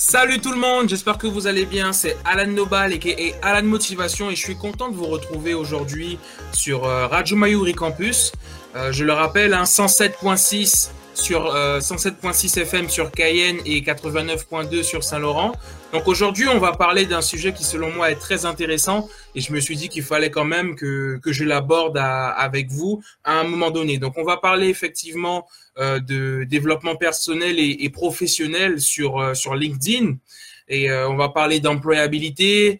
Salut tout le monde, j'espère que vous allez bien. C'est Alan Nobal et Alan Motivation et je suis content de vous retrouver aujourd'hui sur euh, Radio Mayuri Campus. Euh, je le rappelle, un hein, 107.6 sur 107.6 euh, FM sur Cayenne et 89.2 sur Saint-Laurent. Donc aujourd'hui, on va parler d'un sujet qui selon moi est très intéressant et je me suis dit qu'il fallait quand même que, que je l'aborde avec vous à un moment donné. Donc on va parler effectivement euh, de développement personnel et, professionnel sur, euh, sur LinkedIn. Et on va parler d'employabilité,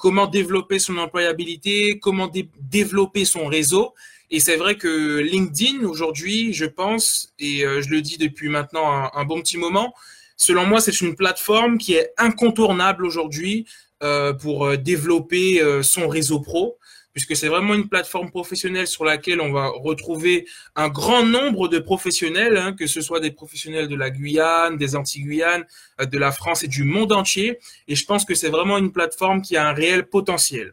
comment développer son employabilité, comment développer son réseau. Et c'est vrai que LinkedIn, aujourd'hui, je pense, et euh, je le dis depuis maintenant un, bon petit moment, selon moi, c'est une plateforme qui est incontournable aujourd'hui euh, pour euh, développer son réseau pro, puisque c'est vraiment une plateforme professionnelle sur laquelle on va retrouver un grand nombre de professionnels, hein, que ce soit des professionnels de la Guyane, des Antilles-Guyane, de la France et du monde entier. Et je pense que c'est vraiment une plateforme qui a un réel potentiel.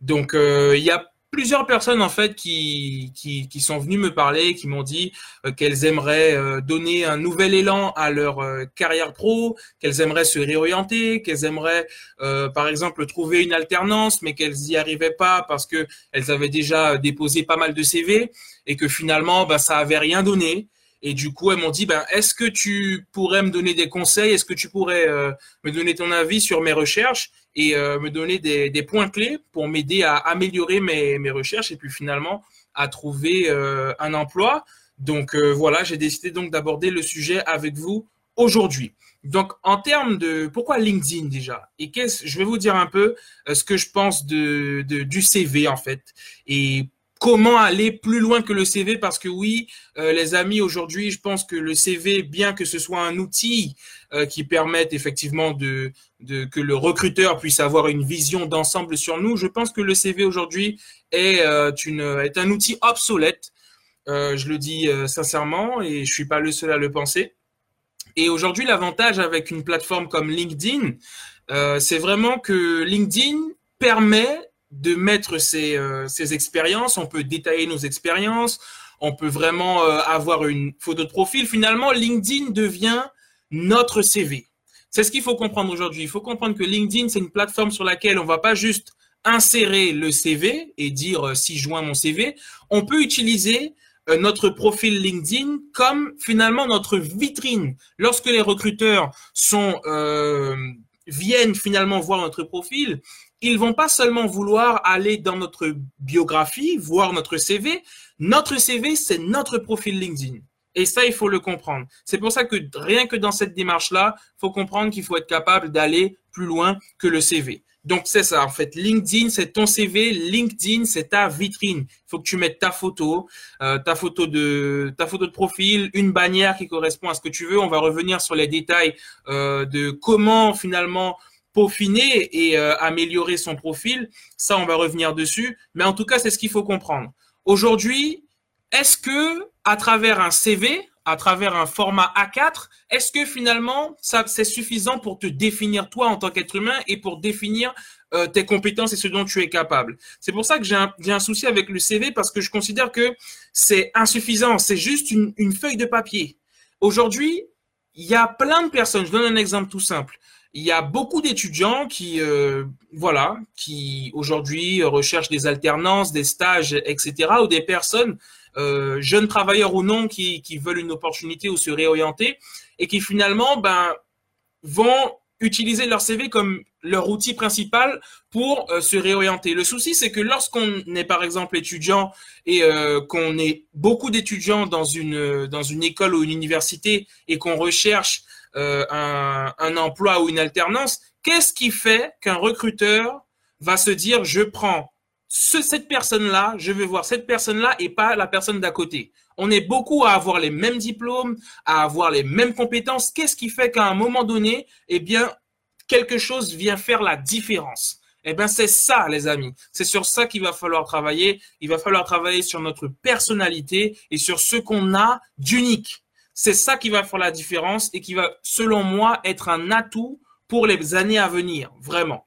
Donc, il y a plusieurs personnes en fait qui, qui, sont venues me parler, qui m'ont dit euh, qu'elles aimeraient euh, donner un nouvel élan à leur euh, carrière pro, qu'elles aimeraient se réorienter, qu'elles aimeraient par exemple trouver une alternance, mais qu'elles n'y arrivaient pas parce que elles avaient déjà déposé pas mal de CV et que finalement ben, ça avait rien donné et du coup, elles m'ont dit, ben, est-ce que tu pourrais me donner des conseils? Est-ce que tu pourrais euh, me donner ton avis sur mes recherches et euh, me donner des, points clés pour m'aider à améliorer mes, mes, recherches et puis finalement à trouver euh, un emploi? Donc voilà, j'ai décidé donc d'aborder le sujet avec vous aujourd'hui. Donc, en termes de pourquoi LinkedIn déjà? Et qu'est-ce Je vais vous dire un peu ce que je pense de, de, du CV en fait. Et comment aller plus loin que le CV parce que oui, euh, les amis, aujourd'hui, je pense que le CV, bien que ce soit un outil euh, qui permette effectivement de, que le recruteur puisse avoir une vision d'ensemble sur nous, je pense que le CV aujourd'hui est, euh, est un outil obsolète. je le dis sincèrement et je suis pas le seul à le penser. Et aujourd'hui, l'avantage avec une plateforme comme LinkedIn, c'est vraiment que LinkedIn permet de mettre euh, ces expériences, on peut détailler nos expériences, on peut vraiment euh, avoir une photo de profil. Finalement, LinkedIn devient notre CV. C'est ce qu'il faut comprendre aujourd'hui. Il faut comprendre que LinkedIn, c'est une plateforme sur laquelle on va pas juste insérer le CV et dire euh, si joins mon CV. On peut utiliser notre profil LinkedIn comme finalement notre vitrine. Lorsque les recruteurs sont viennent finalement voir notre profil, ils vont pas seulement vouloir aller dans notre biographie, voir notre CV. Notre CV, c'est notre profil LinkedIn. Et ça, il faut le comprendre. C'est pour ça que rien que dans cette démarche-là, faut comprendre qu'il faut être capable d'aller plus loin que le CV. Donc, c'est ça. En fait, LinkedIn, c'est ton CV. LinkedIn, c'est ta vitrine. Il faut que tu mettes ta photo, euh, ta photo de ta photo de profil, une bannière qui correspond à ce que tu veux. On va revenir sur les détails euh, de comment finalement peaufiner et euh, améliorer son profil. Ça, on va revenir dessus. Mais en tout cas, c'est ce qu'il faut comprendre. Aujourd'hui, est-ce que à travers un CV, à travers un format A4, est-ce que finalement, ça c'est suffisant pour te définir toi en tant qu'être humain et pour définir euh, tes compétences et ce dont tu es capable? C'est pour ça que j'ai un, souci avec le CV parce que je considère que c'est insuffisant. C'est juste une feuille de papier. Aujourd'hui, il y a plein de personnes. Je donne un exemple tout simple il y a beaucoup d'étudiants qui, euh, voilà, qui aujourd'hui recherchent des alternances, des stages, etc., ou des personnes, euh, jeunes travailleurs ou non, qui, qui veulent une opportunité ou se réorienter et qui finalement, ben, vont utiliser leur CV comme leur outil principal pour euh, se réorienter. Le souci, c'est que lorsqu'on est par exemple étudiant et qu'on est beaucoup d'étudiants dans une dans une école ou une université et qu'on recherche euh, un, emploi ou une alternance, qu'est-ce qui fait qu'un recruteur va se dire je prends ce, cette personne-là, je vais voir cette personne-là et pas la personne d'à côté? On est beaucoup à avoir les mêmes diplômes, à avoir les mêmes compétences. Qu'est-ce qui fait qu'à un moment donné, eh bien, quelque chose vient faire la différence? Eh bien, c'est ça, les amis. C'est sur ça qu'il va falloir travailler. Il va falloir travailler sur notre personnalité et sur ce qu'on a d'unique. C'est ça qui va faire la différence et qui va, selon moi, être un atout pour les années à venir, vraiment.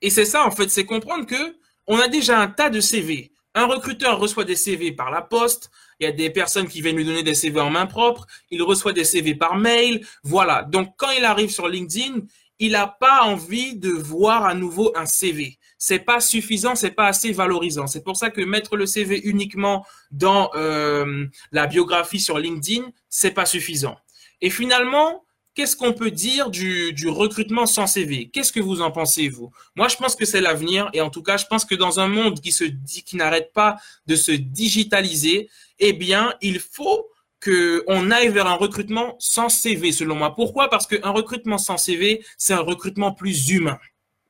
Et c'est ça, en fait, c'est comprendre que on a déjà un tas de CV. Un recruteur reçoit des CV par la poste, il y a des personnes qui viennent lui donner des CV en main propre, il reçoit des CV par mail, voilà. Donc quand il arrive sur LinkedIn, il n'a pas envie de voir à nouveau un CV. C'est pas suffisant, c'est pas assez valorisant. C'est pour ça que mettre le CV uniquement dans euh, la biographie sur LinkedIn, c'est pas suffisant. Et finalement, qu'est-ce qu'on peut dire du, du recrutement sans CV Qu'est-ce que vous en pensez, vous? Moi, je pense que c'est l'avenir. Et en tout cas, je pense que dans un monde qui se dit, qui n'arrête pas de se digitaliser, eh bien, il faut qu'on aille vers un recrutement sans CV, selon moi. Pourquoi? Parce qu'un recrutement sans CV, c'est un recrutement plus humain.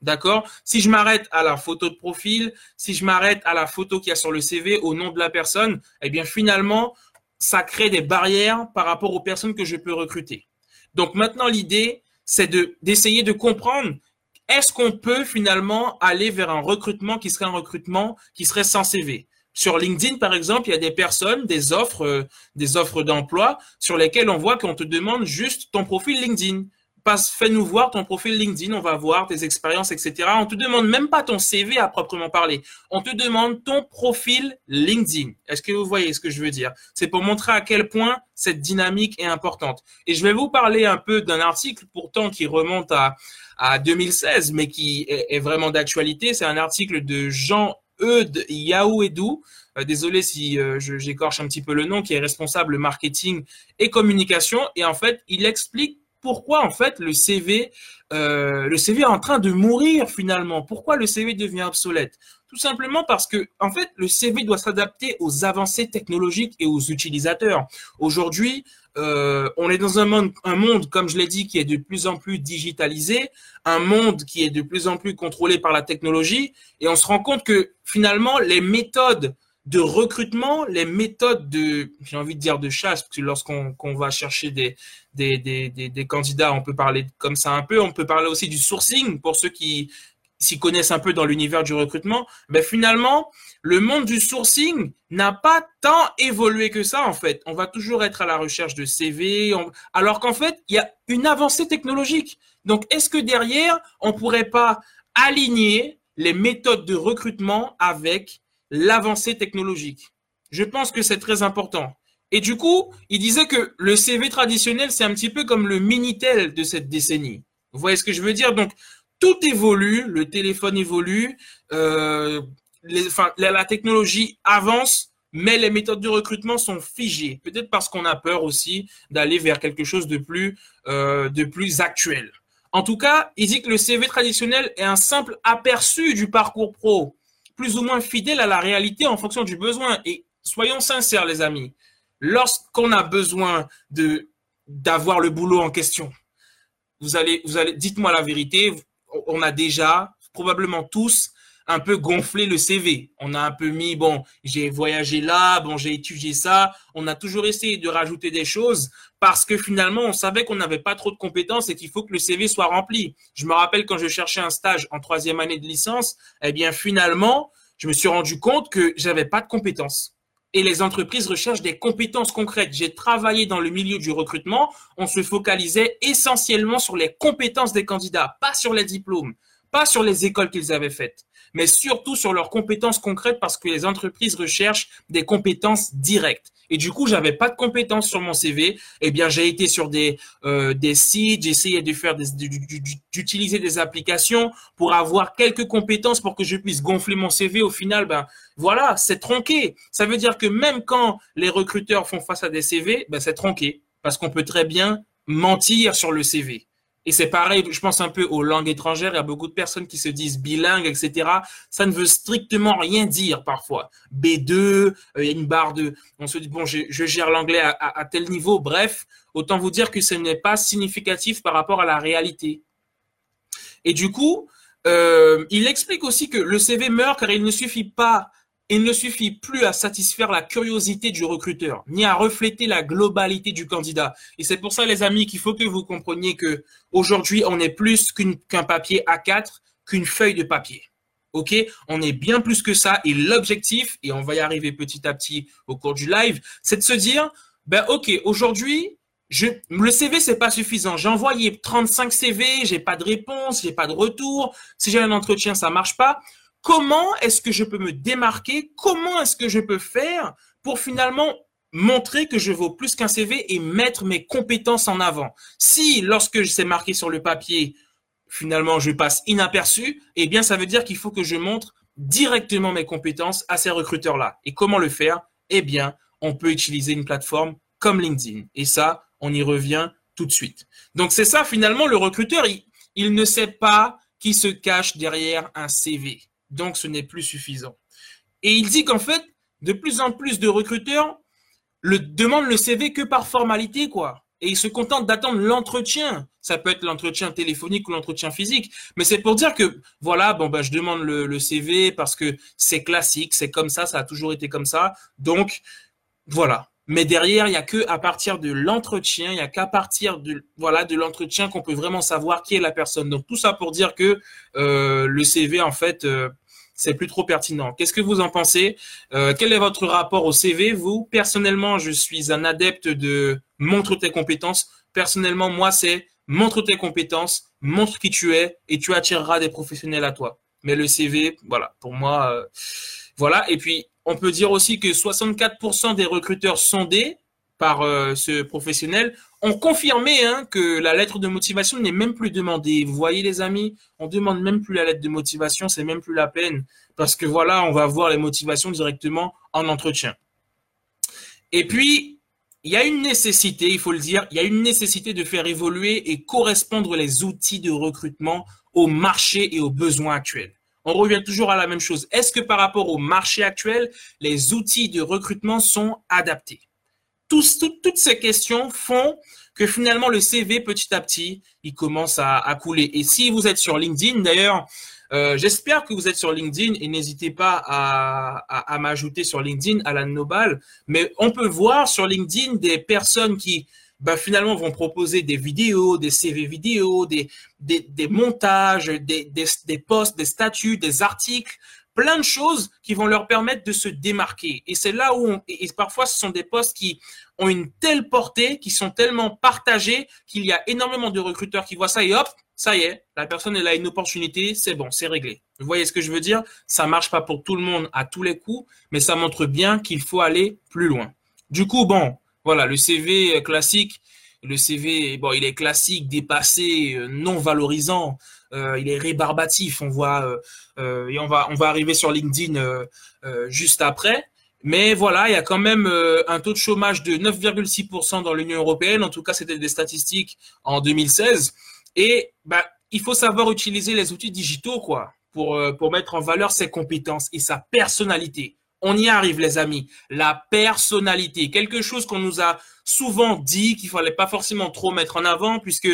D'accord? Si je m'arrête à la photo de profil, si je m'arrête à la photo qu'il y a sur le CV au nom de la personne, eh bien finalement, ça crée des barrières par rapport aux personnes que je peux recruter. Donc maintenant, l'idée, c'est de d'essayer de comprendre est-ce qu'on peut finalement aller vers un recrutement qui serait un recrutement qui serait sans CV. Sur LinkedIn, par exemple, il y a des personnes, des offres, euh, des offres d'emploi sur lesquelles on voit qu'on te demande juste ton profil LinkedIn. Passe, fais-nous voir ton profil LinkedIn, on va voir tes expériences, etc. On te demande même pas ton CV à proprement parler. On te demande ton profil LinkedIn. Est-ce que vous voyez ce que je veux dire? C'est pour montrer à quel point cette dynamique est importante. Et je vais vous parler un peu d'un article pourtant qui remonte à, à 2016, mais qui est, vraiment d'actualité. C'est un article de Jean Eudes Yaouedou, euh, désolé si euh, j'écorche un petit peu le nom, qui est responsable marketing et communication. Et en fait, il explique pourquoi en fait le CV, euh, le CV est en train de mourir finalement? Pourquoi le CV devient obsolète? Tout simplement parce que en fait le CV doit s'adapter aux avancées technologiques et aux utilisateurs. Aujourd'hui, euh, on est dans un monde, un monde, comme je l'ai dit, qui est de plus en plus digitalisé, un monde qui est de plus en plus contrôlé par la technologie, et on se rend compte que finalement les méthodes de recrutement, les méthodes de, j'ai envie de dire de chasse, parce que lorsqu'on va chercher des, des, des, des, candidats, on peut parler comme ça un peu, on peut parler aussi du sourcing pour ceux qui s'y connaissent un peu dans l'univers du recrutement. Ben finalement, le monde du sourcing n'a pas tant évolué que ça en fait. On va toujours être à la recherche de CV, alors qu'en fait, il y a une avancée technologique. Donc, est-ce que derrière, on pourrait pas aligner les méthodes de recrutement avec l'avancée technologique. Je pense que c'est très important. Et du coup, il disait que le CV traditionnel, c'est un petit peu comme le Minitel de cette décennie. Vous voyez ce que je veux dire? Donc, tout évolue, le téléphone évolue, euh, la, technologie avance, mais les méthodes de recrutement sont figées. Peut-être parce qu'on a peur aussi d'aller vers quelque chose de plus, euh, de plus actuel. En tout cas, il dit que le CV traditionnel est un simple aperçu du parcours pro plus ou moins fidèle à la réalité en fonction du besoin. Et soyons sincères, les amis, lorsqu'on a besoin de d'avoir le boulot en question, vous allez, vous allez, dites-moi la vérité, on a déjà probablement tous un peu gonflé le CV. On a un peu mis, bon, j'ai voyagé là, bon, j'ai étudié ça. On a toujours essayé de rajouter des choses parce que finalement, on savait qu'on n'avait pas trop de compétences et qu'il faut que le CV soit rempli. Je me rappelle quand je cherchais un stage en troisième année de licence, eh bien, finalement, je me suis rendu compte que j'avais pas de compétences. Et les entreprises recherchent des compétences concrètes. J'ai travaillé dans le milieu du recrutement. On se focalisait essentiellement sur les compétences des candidats, pas sur les diplômes, pas sur les écoles qu'ils avaient faites mais surtout sur leurs compétences concrètes parce que les entreprises recherchent des compétences directes. Et du coup, j'avais pas de compétences sur mon CV. Eh bien, j'ai été sur des euh, des sites, essayé de faire d'utiliser des applications pour avoir quelques compétences pour que je puisse gonfler mon CV. Au final, ben voilà, c'est tronqué. Ça veut dire que même quand les recruteurs font face à des CV, ben c'est tronqué parce qu'on peut très bien mentir sur le CV. Et c'est pareil, je pense un peu aux langues étrangères. Il y a beaucoup de personnes qui se disent bilingues, etc. Ça ne veut strictement rien dire parfois. B2, euh, il y a une barre de. On se dit bon, je, gère l'anglais à, tel niveau. Bref, autant vous dire que ce n'est pas significatif par rapport à la réalité. Et du coup, euh, il explique aussi que le CV meurt car il ne suffit pas il ne suffit plus à satisfaire la curiosité du recruteur, ni à refléter la globalité du candidat. Et c'est pour ça, les amis, qu'il faut que vous compreniez que aujourd'hui, on est plus qu'un papier A4, qu'une feuille de papier. OK? On est bien plus que ça. Et l'objectif, et on va y arriver petit à petit au cours du live, c'est de se dire, ben OK, aujourd'hui, le CV, c'est pas suffisant. J'ai envoyé 35 CV, j'ai pas de réponse, j'ai pas de retour. Si j'ai un entretien, ça marche pas comment est-ce que je peux me démarquer? Comment est-ce que je peux faire pour finalement montrer que je vaux plus qu'un CV et mettre mes compétences en avant? Si, lorsque c'est marqué sur le papier, finalement, je passe inaperçu, eh bien, ça veut dire qu'il faut que je montre directement mes compétences à ces recruteurs-là. Et comment le faire? Eh bien, on peut utiliser une plateforme comme LinkedIn. Et ça, on y revient tout de suite. Donc, c'est ça, finalement, le recruteur, il, il ne sait pas qui se cache derrière un CV. Donc, ce n'est plus suffisant. Et il dit qu'en fait, de plus en plus de recruteurs le, demandent le CV que par formalité, quoi. Et ils se contentent d'attendre l'entretien. Ça peut être l'entretien téléphonique ou l'entretien physique. Mais c'est pour dire que, voilà, bon, ben, je demande le, CV parce que c'est classique, c'est comme ça, ça a toujours été comme ça. Donc, voilà. Mais derrière, il n'y a que à partir de l'entretien, il n'y a qu'à partir de voilà de l'entretien qu'on peut vraiment savoir qui est la personne. Donc tout ça pour dire que euh, le CV en fait euh, c'est plus trop pertinent. Qu'est-ce que vous en pensez? Euh, Quel est votre rapport au CV Vous personnellement, je suis un adepte de montre tes compétences. Personnellement, moi c'est montre tes compétences, montre qui tu es et tu attireras des professionnels à toi. Mais le CV, voilà, pour moi, voilà. Et puis on peut dire aussi que 64% des recruteurs sondés par euh, ce professionnel ont confirmé hein, que la lettre de motivation n'est même plus demandée. Vous voyez les amis, on demande même plus la lettre de motivation, c'est même plus la peine parce que voilà, on va voir les motivations directement en entretien. Et puis, il y a une nécessité, il faut le dire, il y a une nécessité de faire évoluer et correspondre les outils de recrutement au marché et aux besoins actuels on revient toujours à la même chose. Est-ce que par rapport au marché actuel, les outils de recrutement sont adaptés? Toutes ces questions font que finalement le CV petit à petit, il commence à, couler. Et si vous êtes sur LinkedIn, d'ailleurs, euh, j'espère que vous êtes sur LinkedIn et n'hésitez pas à, m'ajouter sur LinkedIn, Alan Nobal. Mais on peut voir sur LinkedIn des personnes qui bah, finalement vont proposer des vidéos, des CV vidéos, des, montages, des, des, des posts, des statuts, des articles, plein de choses qui vont leur permettre de se démarquer. Et c'est là où, et parfois ce sont des posts qui ont une telle portée, qui sont tellement partagés qu'il y a énormément de recruteurs qui voient ça et hop, ça y est, la personne elle a une opportunité, c'est bon, c'est réglé. Vous voyez ce que je veux dire? Ça marche pas pour tout le monde à tous les coups, mais ça montre bien qu'il faut aller plus loin. Du coup, bon, voilà, le CV classique, le CV, bon, il est classique, dépassé, euh, non valorisant, il est rébarbatif. On voit, euh, et on va, on va arriver sur LinkedIn juste après. Mais voilà, il y a quand même un taux de chômage de 9,6% dans l'Union européenne. En tout cas, c'était des statistiques en 2016. Et bah, il faut savoir utiliser les outils digitaux, quoi, pour, pour mettre en valeur ses compétences et sa personnalité. On y arrive, les amis. La personnalité, quelque chose qu'on nous a souvent dit qu'il fallait pas forcément trop mettre en avant, puisque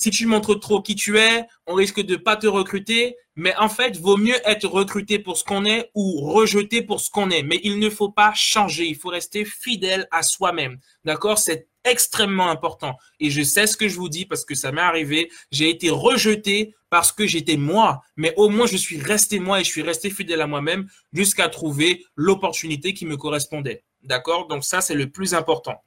si tu montres trop qui tu es, on risque de pas te recruter. Mais en fait, vaut mieux être recruté pour ce qu'on est ou rejeté pour ce qu'on est. Mais il ne faut pas changer. Il faut rester fidèle à soi-même. D'accord? C'est extrêmement important. Et je sais ce que je vous dis parce que ça m'est arrivé. J'ai été rejeté parce que j'étais moi. Mais au moins, je suis resté moi et je suis resté fidèle à moi-même jusqu'à trouver l'opportunité qui me correspondait. D'accord? Donc ça, c'est le plus important.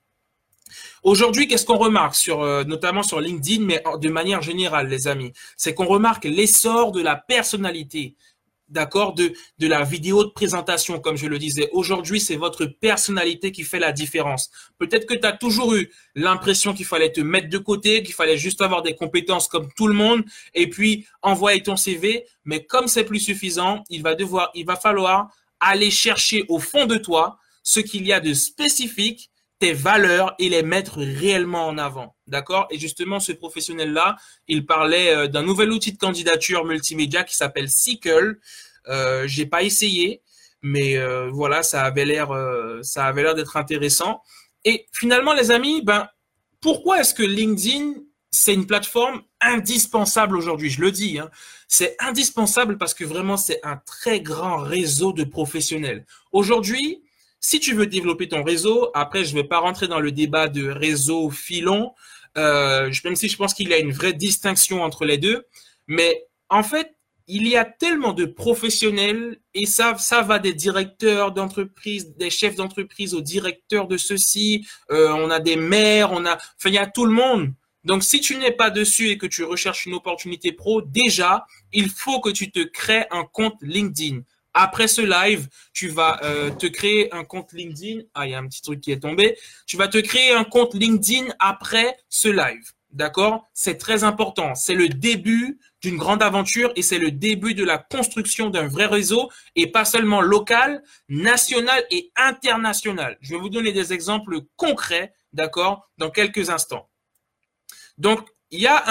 Aujourd'hui, qu'est-ce qu'on remarque sur, euh, notamment sur LinkedIn, mais de manière générale, les amis, c'est qu'on remarque l'essor de la personnalité d'accord, de, de la vidéo de présentation, comme je le disais. Aujourd'hui, c'est votre personnalité qui fait la différence. Peut-être que tu as toujours eu l'impression qu'il fallait te mettre de côté, qu'il fallait juste avoir des compétences comme tout le monde, et puis envoyer ton CV. Mais comme c'est plus suffisant, il va devoir, il va falloir aller chercher au fond de toi ce qu'il y a de spécifique valeurs et les mettre réellement en avant. D'accord? Et justement, ce professionnel-là, il parlait euh, d'un nouvel outil de candidature multimédia qui s'appelle Sickle. Euh, j'ai pas essayé, mais euh, voilà, ça avait l'air, euh, ça avait l'air d'être intéressant. Et finalement, les amis, ben, pourquoi est-ce que LinkedIn c'est une plateforme indispensable aujourd'hui, je le dis. Hein. C'est indispensable parce que vraiment, c'est un très grand réseau de professionnels. Aujourd'hui, si tu veux développer ton réseau, après, je ne vais pas rentrer dans le débat de réseau filon, euh, même si je pense qu'il y a une vraie distinction entre les deux, mais en fait, il y a tellement de professionnels et ça, va des directeurs d'entreprise, des chefs d'entreprise aux directeurs de ceci. Euh, on a des maires, on a, enfin, il y a tout le monde. Donc, si tu n'es pas dessus et que tu recherches une opportunité pro, déjà, il faut que tu te crées un compte LinkedIn. Après ce live, tu vas euh, te créer un compte LinkedIn. Ah, il y a un petit truc qui est tombé. Tu vas te créer un compte LinkedIn après ce live. D'accord? C'est très important. C'est le début d'une grande aventure et c'est le début de la construction d'un vrai réseau et pas seulement local, national et international. Je vais vous donner des exemples concrets, d'accord, dans quelques instants. Donc, il y a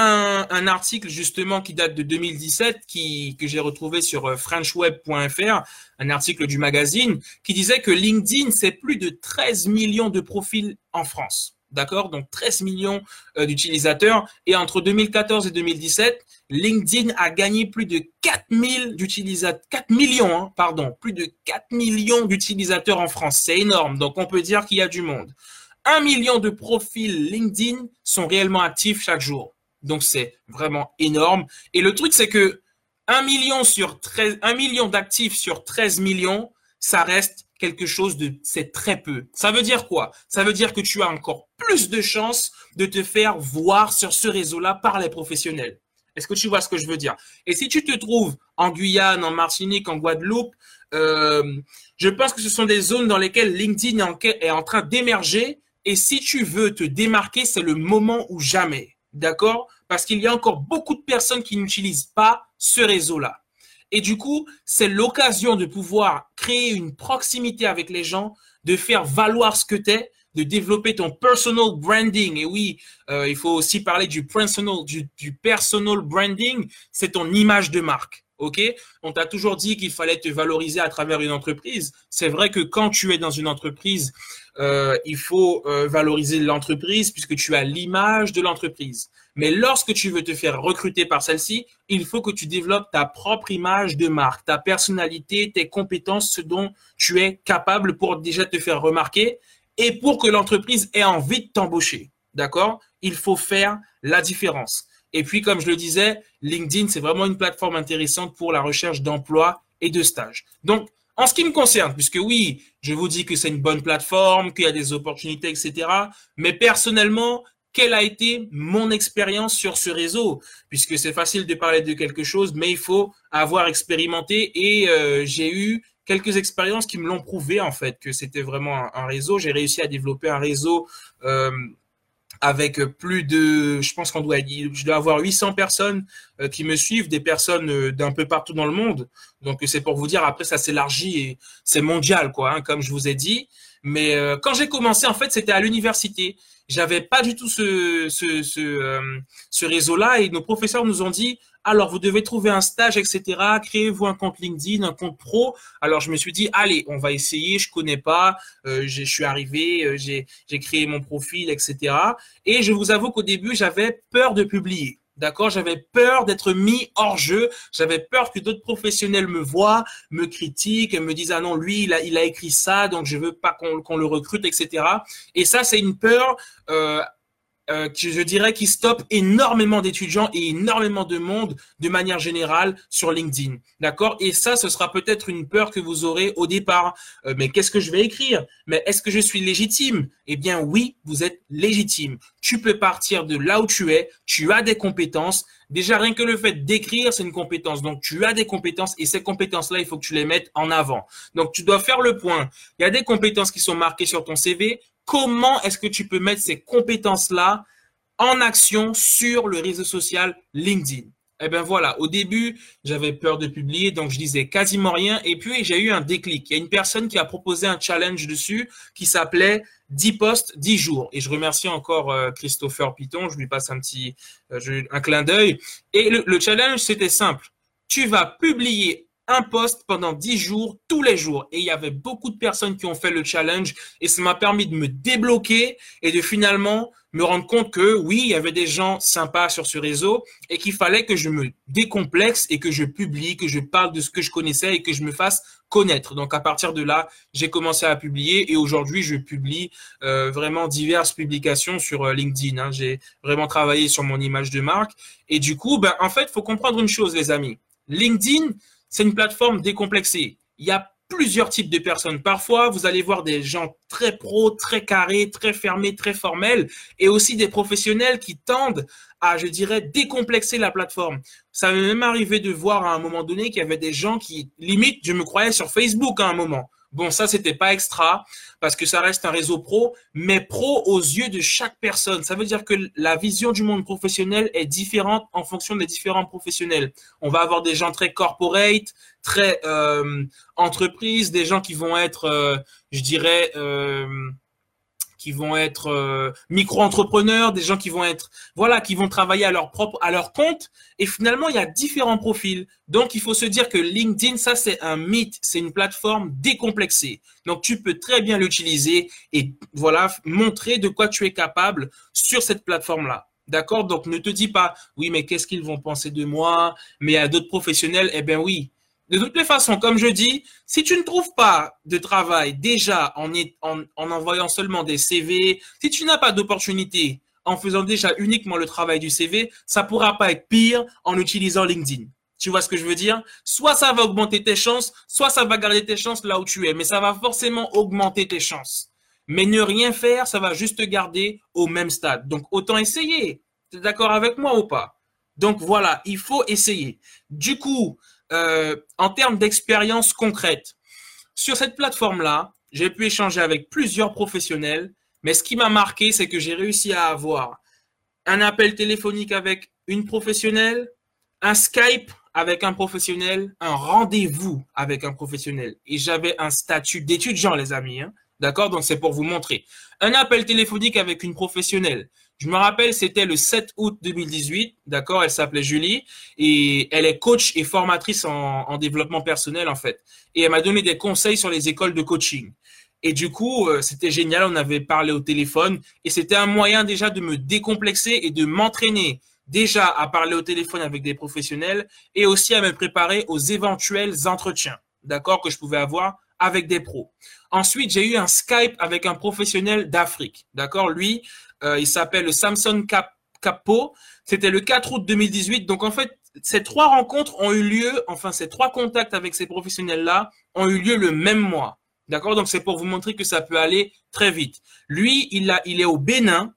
un, article justement qui date de 2017 qui, que j'ai retrouvé sur euh, frenchweb.fr, un article du magazine qui disait que LinkedIn, c'est plus de 13 millions de profils en France. D'accord? Donc 13 millions euh, d'utilisateurs. Et entre 2014 et 2017, LinkedIn a gagné plus de 4000 d'utilisateurs, 4 millions, hein, pardon, plus de 4 millions d'utilisateurs en France. C'est énorme. Donc on peut dire qu'il y a du monde. Un million de profils LinkedIn sont réellement actifs chaque jour. Donc c'est vraiment énorme. Et le truc, c'est que 1 million sur 13, 1 million d'actifs sur 13 millions, ça reste quelque chose de, c'est très peu. Ça veut dire quoi? Ça veut dire que tu as encore plus de chances de te faire voir sur ce réseau-là par les professionnels. Est-ce que tu vois ce que je veux dire? Et si tu te trouves en Guyane, en Martinique, en Guadeloupe, euh, je pense que ce sont des zones dans lesquelles LinkedIn est en train d'émerger. Et si tu veux te démarquer, c'est le moment ou jamais. D'accord? Parce qu'il y a encore beaucoup de personnes qui n'utilisent pas ce réseau-là. Et du coup, c'est l'occasion de pouvoir créer une proximité avec les gens, de faire valoir ce que tu es, de développer ton personal branding. Et oui, euh, il faut aussi parler du personal, du, du personal branding. C'est ton image de marque. OK? On t'a toujours dit qu'il fallait te valoriser à travers une entreprise. C'est vrai que quand tu es dans une entreprise, euh, il faut euh, valoriser l'entreprise puisque tu as l'image de l'entreprise. Mais lorsque tu veux te faire recruter par celle-ci, il faut que tu développes ta propre image de marque, ta personnalité, tes compétences, ce dont tu es capable pour déjà te faire remarquer et pour que l'entreprise ait envie de t'embaucher. D'accord? Il faut faire la différence. Et puis, comme je le disais, LinkedIn, c'est vraiment une plateforme intéressante pour la recherche d'emploi et de stage. Donc, en ce qui me concerne, puisque oui, je vous dis que c'est une bonne plateforme, qu'il y a des opportunités, etc. Mais personnellement, quelle a été mon expérience sur ce réseau? Puisque c'est facile de parler de quelque chose, mais il faut avoir expérimenté et euh, j'ai eu quelques expériences qui me l'ont prouvé en fait que c'était vraiment un, réseau. J'ai réussi à développer un réseau euh, avec plus de, je pense qu'on doit, je dois avoir 800 personnes euh, qui me suivent, des personnes d'un peu partout dans le monde. Donc c'est pour vous dire, après ça s'élargit et c'est mondial quoi, hein, comme je vous ai dit. Mais quand j'ai commencé, en fait, c'était à l'université j'avais pas du tout ce, ce, ce, euh, ce réseau-là et nos professeurs nous ont dit alors vous devez trouver un stage, etc. Créez-vous un compte LinkedIn, un compte pro. Alors je me suis dit allez, on va essayer. Je connais pas, euh, je suis arrivé, euh, j'ai créé mon profil, etc. Et je vous avoue qu'au début j'avais peur de publier. D'accord? J'avais peur d'être mis hors jeu. J'avais peur que d'autres professionnels me voient, me critiquent, me disent ah non lui il a, écrit ça donc je veux pas qu'on le recrute etc. Et ça c'est une peur euh, euh, je dirais, qui stoppe énormément d'étudiants et énormément de monde de manière générale sur LinkedIn. D'accord? Et ça, ce sera peut-être une peur que vous aurez au départ. Euh, mais qu'est-ce que je vais écrire? Mais est-ce que je suis légitime? Eh bien, oui, vous êtes légitime. Tu peux partir de là où tu es. Tu as des compétences. Déjà, rien que le fait d'écrire, c'est une compétence. Donc, tu as des compétences et ces compétences-là, il faut que tu les mettes en avant. Donc, tu dois faire le point. Il y a des compétences qui sont marquées sur ton CV comment est-ce que tu peux mettre ces compétences-là en action sur le réseau social LinkedIn? Eh bien voilà, au début, j'avais peur de publier, donc je disais quasiment rien. Et puis, j'ai eu un déclic. Il y a une personne qui a proposé un challenge dessus qui s'appelait 10 posts, 10 jours. Et je remercie encore euh, Christopher Piton. Je lui passe un petit, euh, un clin d'œil. Et le challenge, c'était simple. Tu vas publier un post pendant 10 jours, tous les jours. Et il y avait beaucoup de personnes qui ont fait le challenge et ça m'a permis de me débloquer et de finalement me rendre compte que oui, il y avait des gens sympas sur ce réseau et qu'il fallait que je me décomplexe et que je publie, que je parle de ce que je connaissais et que je me fasse connaître. Donc à partir de là, j'ai commencé à publier et aujourd'hui, je publie euh, vraiment diverses publications sur euh, LinkedIn. Hein. J'ai vraiment travaillé sur mon image de marque et du coup, ben, en fait, faut comprendre une chose, les amis. LinkedIn, c'est une plateforme décomplexée. Il y a plusieurs types de personnes. Parfois, vous allez voir des gens très pros, très carrés, très fermés, très formels, et aussi des professionnels qui tendent à, je dirais, décomplexer la plateforme. Ça m'est même arrivé de voir à un moment donné qu'il y avait des gens qui, limite, je me croyais sur Facebook à un moment. Bon, ça, c'était pas extra parce que ça reste un réseau pro, mais pro aux yeux de chaque personne. Ça veut dire que la vision du monde professionnel est différente en fonction des différents professionnels. On va avoir des gens très corporate, très euh, entreprise, des gens qui vont être, euh, je dirais, euh, qui vont être euh, micro-entrepreneurs, des gens qui vont être, voilà, qui vont travailler à leur propre, à leur compte. Et finalement, il y a différents profils. Donc, il faut se dire que LinkedIn, ça, c'est un mythe. C'est une plateforme décomplexée. Donc, tu peux très bien l'utiliser et voilà, montrer de quoi tu es capable sur cette plateforme-là. D'accord? Donc, ne te dis pas, oui, mais qu'est-ce qu'ils vont penser de moi? Mais à d'autres professionnels, eh bien oui, de toutes les façons, comme je dis, si tu ne trouves pas de travail déjà en, en, envoyant seulement des CV, si tu n'as pas d'opportunité en faisant déjà uniquement le travail du CV, ça pourra pas être pire en utilisant LinkedIn. Tu vois ce que je veux dire? Soit ça va augmenter tes chances, soit ça va garder tes chances là où tu es, mais ça va forcément augmenter tes chances. Mais ne rien faire, ça va juste te garder au même stade. Donc autant essayer. Tu es d'accord avec moi ou pas? Donc voilà, il faut essayer. Du coup, euh, en termes d'expérience concrète, sur cette plateforme-là, j'ai pu échanger avec plusieurs professionnels, mais ce qui m'a marqué, c'est que j'ai réussi à avoir un appel téléphonique avec une professionnelle, un Skype avec un professionnel, un rendez-vous avec un professionnel. Et j'avais un statut d'étudiant, les amis. Hein. D'accord? Donc, c'est pour vous montrer. Un appel téléphonique avec une professionnelle. Je me rappelle, c'était le 7 août 2018, d'accord Elle s'appelait Julie et elle est coach et formatrice en, développement personnel, en fait. Et elle m'a donné des conseils sur les écoles de coaching. Et du coup, euh, c'était génial, on avait parlé au téléphone et c'était un moyen déjà de me décomplexer et de m'entraîner déjà à parler au téléphone avec des professionnels et aussi à me préparer aux éventuels entretiens, d'accord, que je pouvais avoir avec des pros. Ensuite, j'ai eu un Skype avec un professionnel d'Afrique. D'accord Lui, euh, il s'appelle Samson Cap Capo. C'était le 4 août 2018. Donc, en fait, ces trois rencontres ont eu lieu, enfin, ces trois contacts avec ces professionnels-là ont eu lieu le même mois. D'accord? Donc, c'est pour vous montrer que ça peut aller très vite. Lui, il est au Bénin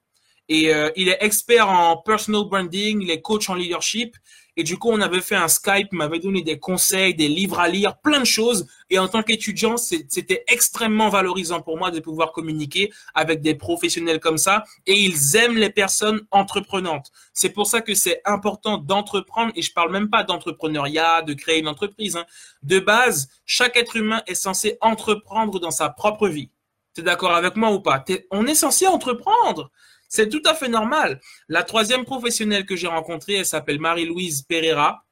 et euh, il est expert en personal branding, il est coach en leadership et du coup, on avait fait un Skype, m'avait donné des conseils, des livres à lire, plein de choses. Et en tant qu'étudiant, c'était extrêmement valorisant pour moi de pouvoir communiquer avec des professionnels comme ça. Et ils aiment les personnes entreprenantes. C'est pour ça que c'est important d'entreprendre. Et je parle même pas d'entrepreneuriat, de créer une entreprise. Hein. De base, chaque être humain est censé entreprendre dans sa propre vie. Tu es d'accord avec moi ou pas? On est censé entreprendre. C'est tout à fait normal. La troisième professionnelle que j'ai rencontrée, elle s'appelle Marie-Louise Pereira.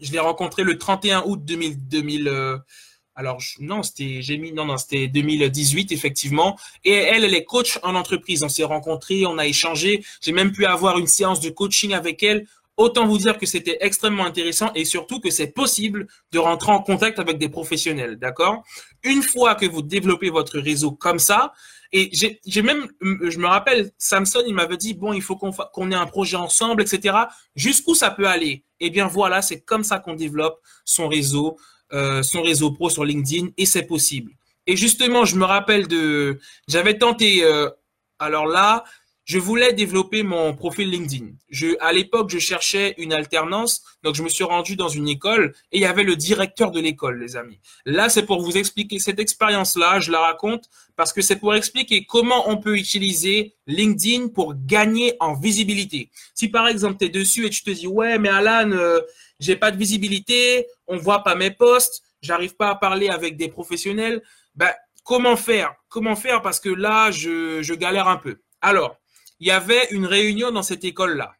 Je l'ai rencontrée le 31 août 2000. Euh, alors non, c'était non c'était 2018 effectivement. Et elle, elle est coach en entreprise. On s'est rencontrés, on a échangé. J'ai même pu avoir une séance de coaching avec elle. Autant vous dire que c'était extrêmement intéressant et surtout que c'est possible de rentrer en contact avec des professionnels, d'accord? Une fois que vous développez votre réseau comme ça, et j'ai même, je me rappelle, Samson, il m'avait dit, bon, il faut qu'on ait un projet ensemble, etc. Jusqu'où ça peut aller? Eh bien voilà, c'est comme ça qu'on développe son réseau, euh, son réseau pro sur LinkedIn, et c'est possible. Et justement, je me rappelle de, j'avais tenté, euh, alors là, je voulais développer mon profil LinkedIn. Je, à l'époque, je cherchais une alternance, donc je me suis rendu dans une école et il y avait le directeur de l'école, les amis. Là, c'est pour vous expliquer cette expérience-là, je la raconte parce que c'est pour expliquer comment on peut utiliser LinkedIn pour gagner en visibilité. Si par exemple, tu es dessus et tu te dis, ouais, mais Alan, euh, j'ai pas de visibilité, on voit pas mes posts, j'arrive pas à parler avec des professionnels, ben, comment faire? Comment faire? Parce que là, je, je galère un peu. Alors, il y avait une réunion dans cette école-là.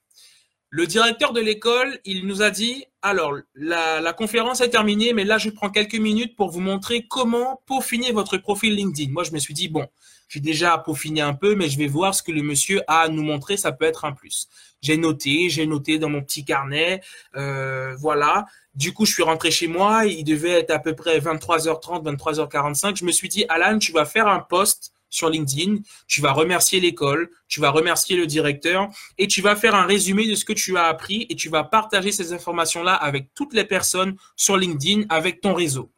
Le directeur de l'école, il nous a dit, alors, la, conférence est terminée, mais là, je prends quelques minutes pour vous montrer comment peaufiner votre profil LinkedIn. Moi, je me suis dit, bon, j'ai déjà peaufiné un peu, mais je vais voir ce que le monsieur a à nous montrer, ça peut être un plus. J'ai noté, j'ai noté dans mon petit carnet, euh, voilà. Du coup, je suis rentré chez moi, il devait être à peu près 23h30, 23h45. Je me suis dit, Alan, tu vas faire un post sur LinkedIn, tu vas remercier l'école, tu vas remercier le directeur et tu vas faire un résumé de ce que tu as appris et tu vas partager ces informations-là avec toutes les personnes sur LinkedIn, avec ton réseau.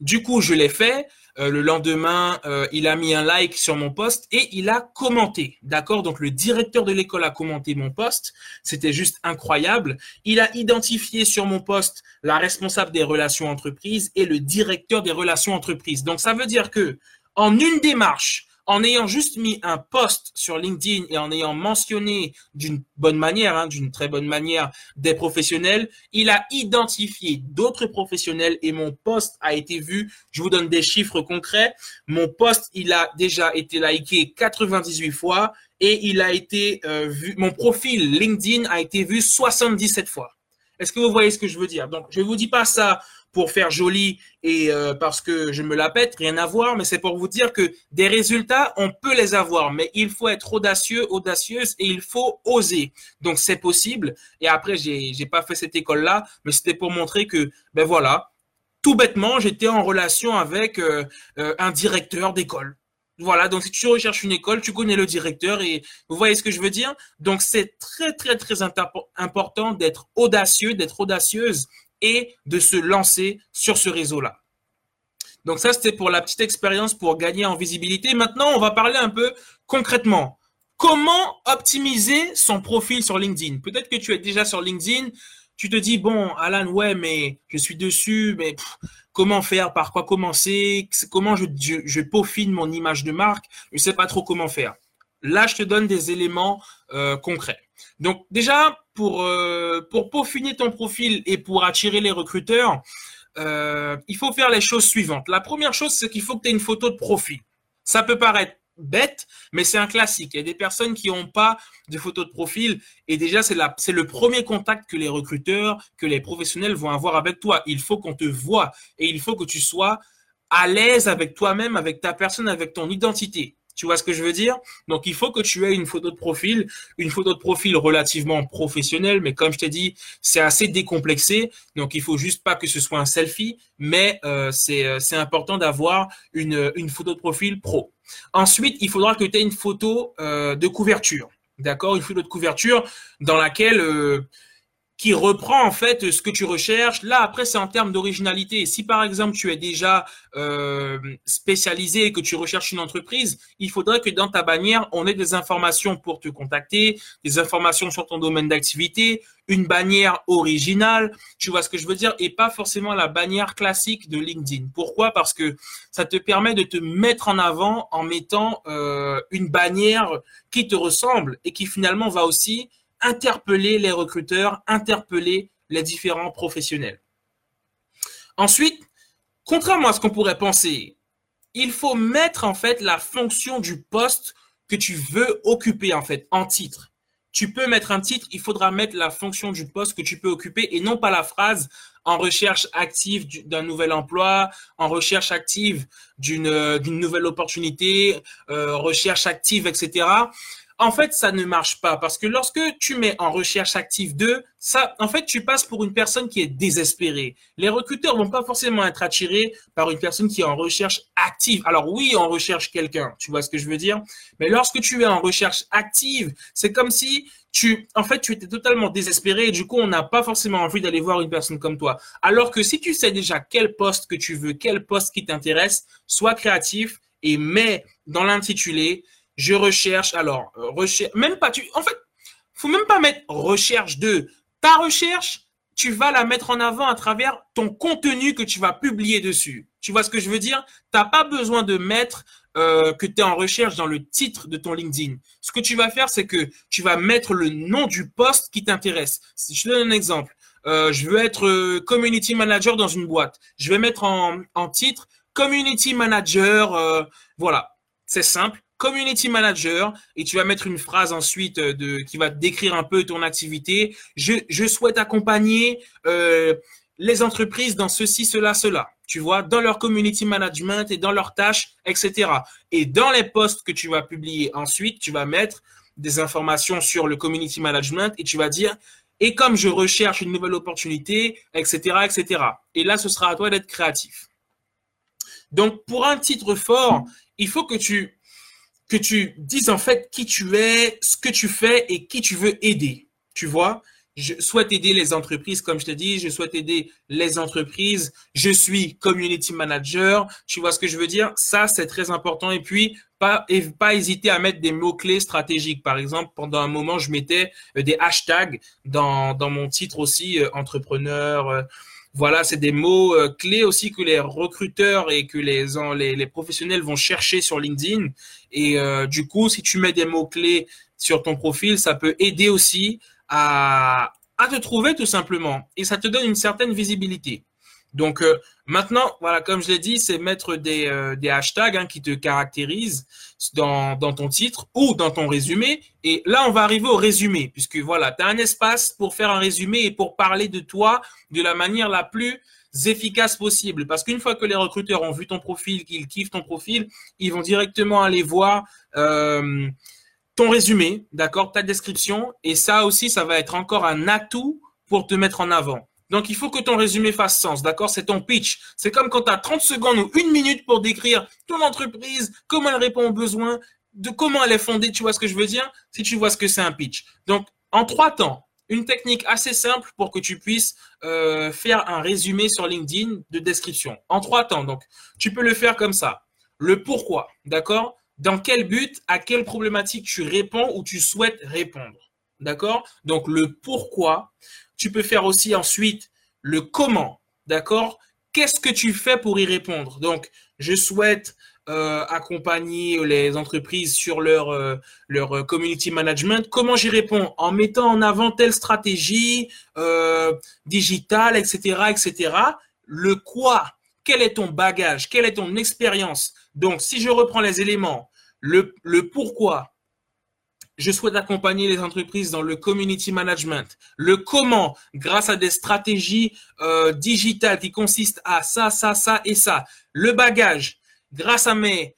Du coup, je l'ai fait. Euh, le lendemain, euh, il a mis un like sur mon post et il a commenté. D'accord? Donc le directeur de l'école a commenté mon post. C'était juste incroyable. Il a identifié sur mon post la responsable des relations entreprises et le directeur des relations entreprises. Donc ça veut dire que en une démarche, en ayant juste mis un post sur LinkedIn et en ayant mentionné d'une bonne manière, hein, d'une très bonne manière, des professionnels, il a identifié d'autres professionnels et mon post a été vu. Je vous donne des chiffres concrets. Mon post, il a déjà été liké 98 fois et il a été euh, vu. Mon profil LinkedIn a été vu 77 fois. Est-ce que vous voyez ce que je veux dire? Donc, je ne vous dis pas ça pour faire joli et euh, parce que je me la pète, rien à voir, mais c'est pour vous dire que des résultats, on peut les avoir, mais il faut être audacieux, audacieuse et il faut oser. Donc c'est possible. Et après, j'ai j'ai pas fait cette école-là, mais c'était pour montrer que ben voilà, tout bêtement, j'étais en relation avec euh, euh, un directeur d'école. Voilà, donc si tu recherches une école, tu connais le directeur et vous voyez ce que je veux dire? Donc c'est très très très important d'être audacieux, d'être audacieuse et de se lancer sur ce réseau-là. Donc ça, c'était pour la petite expérience pour gagner en visibilité. Maintenant, on va parler un peu concrètement. Comment optimiser son profil sur LinkedIn? Peut-être que tu es déjà sur LinkedIn, tu te dis, bon, Alan, ouais, mais je suis dessus, mais comment faire, par quoi commencer, comment je, peaufine mon image de marque, je ne sais pas trop comment faire. Là, je te donne des éléments euh, concrets. Donc déjà, pour, euh, pour peaufiner ton profil et pour attirer les recruteurs, euh, il faut faire les choses suivantes. La première chose, c'est qu'il faut que tu aies une photo de profil. Ça peut paraître bête, mais c'est un classique. Il y a des personnes qui n'ont pas de photo de profil et déjà, c'est, c'est le premier contact que les recruteurs, que les professionnels vont avoir avec toi. Il faut qu'on te voit et il faut que tu sois à l'aise avec toi-même, avec ta personne, avec ton identité. Tu vois ce que je veux dire? Donc, il faut que tu aies une photo de profil, une photo de profil relativement professionnelle, mais comme je t'ai dit, c'est assez décomplexé. Donc, il faut juste pas que ce soit un selfie, mais euh, euh, c'est important d'avoir une, une photo de profil pro. Ensuite, il faudra que tu aies une photo euh, de couverture. D'accord? Une photo de couverture dans laquelle qui reprend en fait ce que tu recherches. Là, après, c'est en termes d'originalité. Si par exemple tu es déjà euh, spécialisé et que tu recherches une entreprise, il faudrait que dans ta bannière, on ait des informations pour te contacter, des informations sur ton domaine d'activité, une bannière originale, tu vois ce que je veux dire, et pas forcément la bannière classique de LinkedIn. Pourquoi? Parce que ça te permet de te mettre en avant en mettant euh, une bannière qui te ressemble et qui finalement va aussi interpeller les recruteurs, interpeller les différents professionnels. Ensuite, contrairement à ce qu'on pourrait penser, il faut mettre en fait la fonction du poste que tu veux occuper en fait en titre. Tu peux mettre un titre, il faudra mettre la fonction du poste que tu peux occuper et non pas la phrase en recherche active d'un nouvel emploi, en recherche active d'une nouvelle opportunité, euh, recherche active, etc en fait, ça ne marche pas parce que lorsque tu mets en recherche active 2, ça, en fait, tu passes pour une personne qui est désespérée. Les recruteurs vont pas forcément être attirés par une personne qui est en recherche active. Alors oui, on recherche quelqu'un, tu vois ce que je veux dire? Mais lorsque tu es en recherche active, c'est comme si tu, en fait, tu étais totalement désespéré et du coup, on n'a pas forcément envie d'aller voir une personne comme toi. Alors que si tu sais déjà quel poste que tu veux, quel poste qui t'intéresse, sois créatif et mets dans l'intitulé je recherche, alors, euh, recherche, même pas, tu, en fait, faut même pas mettre recherche de ta recherche, tu vas la mettre en avant à travers ton contenu que tu vas publier dessus. Tu vois ce que je veux dire? Tu n'as pas besoin de mettre euh, que tu es en recherche dans le titre de ton LinkedIn. Ce que tu vas faire, c'est que tu vas mettre le nom du poste qui t'intéresse. Si je te donne un exemple, euh, je veux être community manager dans une boîte. Je vais mettre en, en titre community manager. voilà, c'est simple community manager et tu vas mettre une phrase ensuite euh, de, qui va décrire un peu ton activité. Je, je souhaite accompagner euh, les entreprises dans ceci, cela, cela. Tu vois, dans leur community management et dans leurs tâches, etc. Et dans les posts que tu vas publier ensuite, tu vas mettre des informations sur le community management et tu vas dire et comme je recherche une nouvelle opportunité, etc., etc. Et là, ce sera à toi d'être créatif. Donc, pour un titre fort, il faut que tu que tu dises en fait qui tu es, ce que tu fais et qui tu veux aider. Tu vois je souhaite aider les entreprises, comme je te dis, je souhaite aider les entreprises, je suis community manager, tu vois ce que je veux dire? Ça, c'est très important. Et puis, pas, pas hésiter à mettre des mots-clés stratégiques. Par exemple, pendant un moment, je mettais euh, des hashtags dans, dans mon titre aussi, euh, entrepreneur. Euh, voilà, c'est des mots clés aussi que les recruteurs et que les, professionnels vont chercher sur LinkedIn. Et du coup, si tu mets des mots-clés sur ton profil, ça peut aider aussi à te trouver tout simplement. Et ça te donne une certaine visibilité. Donc euh, maintenant, voilà, comme je l'ai dit, c'est mettre des, euh, hashtags hein, qui te caractérisent dans, dans ton titre ou dans ton résumé. Et là, on va arriver au résumé, puisque voilà, tu as un espace pour faire un résumé et pour parler de toi de la manière la plus efficace possible. Parce qu'une fois que les recruteurs ont vu ton profil, qu'ils kiffent ton profil, ils vont directement aller voir euh, ton résumé, d'accord, ta description. Et ça aussi, ça va être encore un atout pour te mettre en avant. Donc, il faut que ton résumé fasse sens, d'accord? C'est ton pitch. C'est comme quand tu as 30 secondes ou une minute pour décrire ton entreprise, comment elle répond aux besoins, de comment elle est fondée, tu vois ce que je veux dire? Si tu vois ce que c'est un pitch. Donc, en trois temps, une technique assez simple pour que tu puisses euh, faire un résumé sur LinkedIn de description. En trois temps, donc, tu peux le faire comme ça. Le pourquoi, d'accord? Dans quel but, à quelle problématique tu réponds ou tu souhaites répondre. D'accord? Donc, le pourquoi. Tu peux faire aussi ensuite le comment. D'accord? Qu'est-ce que tu fais pour y répondre? Donc, je souhaite euh, accompagner les entreprises sur leur, euh, leur community management. Comment j'y réponds? En mettant en avant telle stratégie euh, digitale, etc., etc. Le quoi? Quel est ton bagage? Quelle est ton expérience? Donc, si je reprends les éléments, le, le pourquoi, je souhaite accompagner les entreprises dans le community management. Le comment, grâce à des stratégies euh, digitales qui consistent à ça, ça, ça et ça. Le bagage, grâce à mes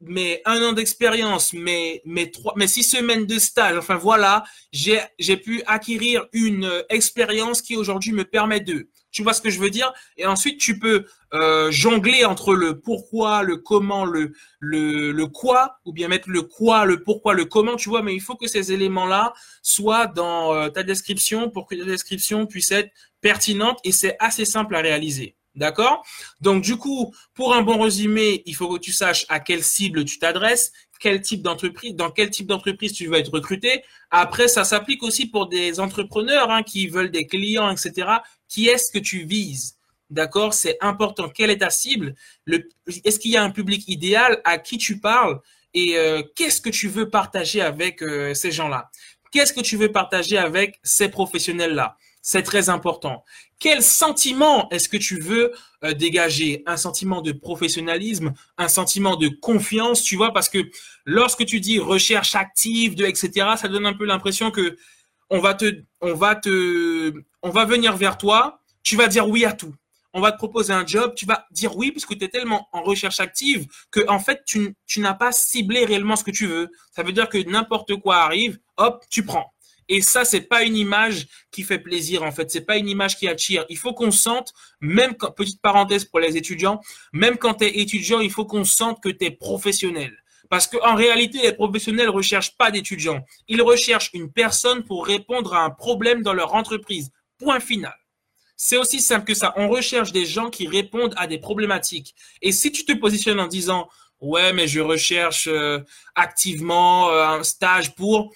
mes un an d'expérience, mes mes trois, mes six semaines de stage. Enfin voilà, j'ai j'ai pu acquérir une expérience qui aujourd'hui me permet de. Tu vois ce que je veux dire? Et ensuite, tu peux euh, jongler entre le pourquoi, le comment, le, le, le quoi, ou bien mettre le quoi, le pourquoi, le comment, tu vois, mais il faut que ces éléments-là soient dans euh, ta description pour que ta description puisse être pertinente et c'est assez simple à réaliser. D'accord? Donc du coup, pour un bon résumé, il faut que tu saches à quelle cible tu t'adresses, quel type d'entreprise, dans quel type d'entreprise tu vas être recruté. Après, ça s'applique aussi pour des entrepreneurs hein, qui veulent des clients, etc. Qui est-ce que tu vises? D'accord? C'est important. Quelle est ta cible? Est-ce qu'il y a un public idéal À qui tu parles? Et euh, qu'est-ce que tu veux partager avec euh, ces gens-là? Qu'est-ce que tu veux partager avec ces professionnels-là? C'est très important. Quel sentiment est-ce que tu veux euh, dégager? Un sentiment de professionnalisme, un sentiment de confiance, tu vois, parce que lorsque tu dis recherche active, etc., ça donne un peu l'impression que on va venir vers toi, tu vas dire oui à tout. On va te proposer un job, tu vas dire oui puisque tu es tellement en recherche active que en fait tu, tu n'as pas ciblé réellement ce que tu veux. Ça veut dire que n'importe quoi arrive, hop, tu prends. Et ça, c'est pas une image qui fait plaisir, en fait. C'est pas une image qui attire. Il faut qu'on sente, même quand, petite parenthèse pour les étudiants, même quand tu es étudiant, il faut qu'on sente que tu es professionnel. Parce qu'en réalité, les professionnels recherchent pas d'étudiants. Ils recherchent une personne pour répondre à un problème dans leur entreprise. Point final. C'est aussi simple que ça. On recherche des gens qui répondent à des problématiques. Et si tu te positionnes en disant, ouais, mais je recherche euh, activement euh, un stage pour,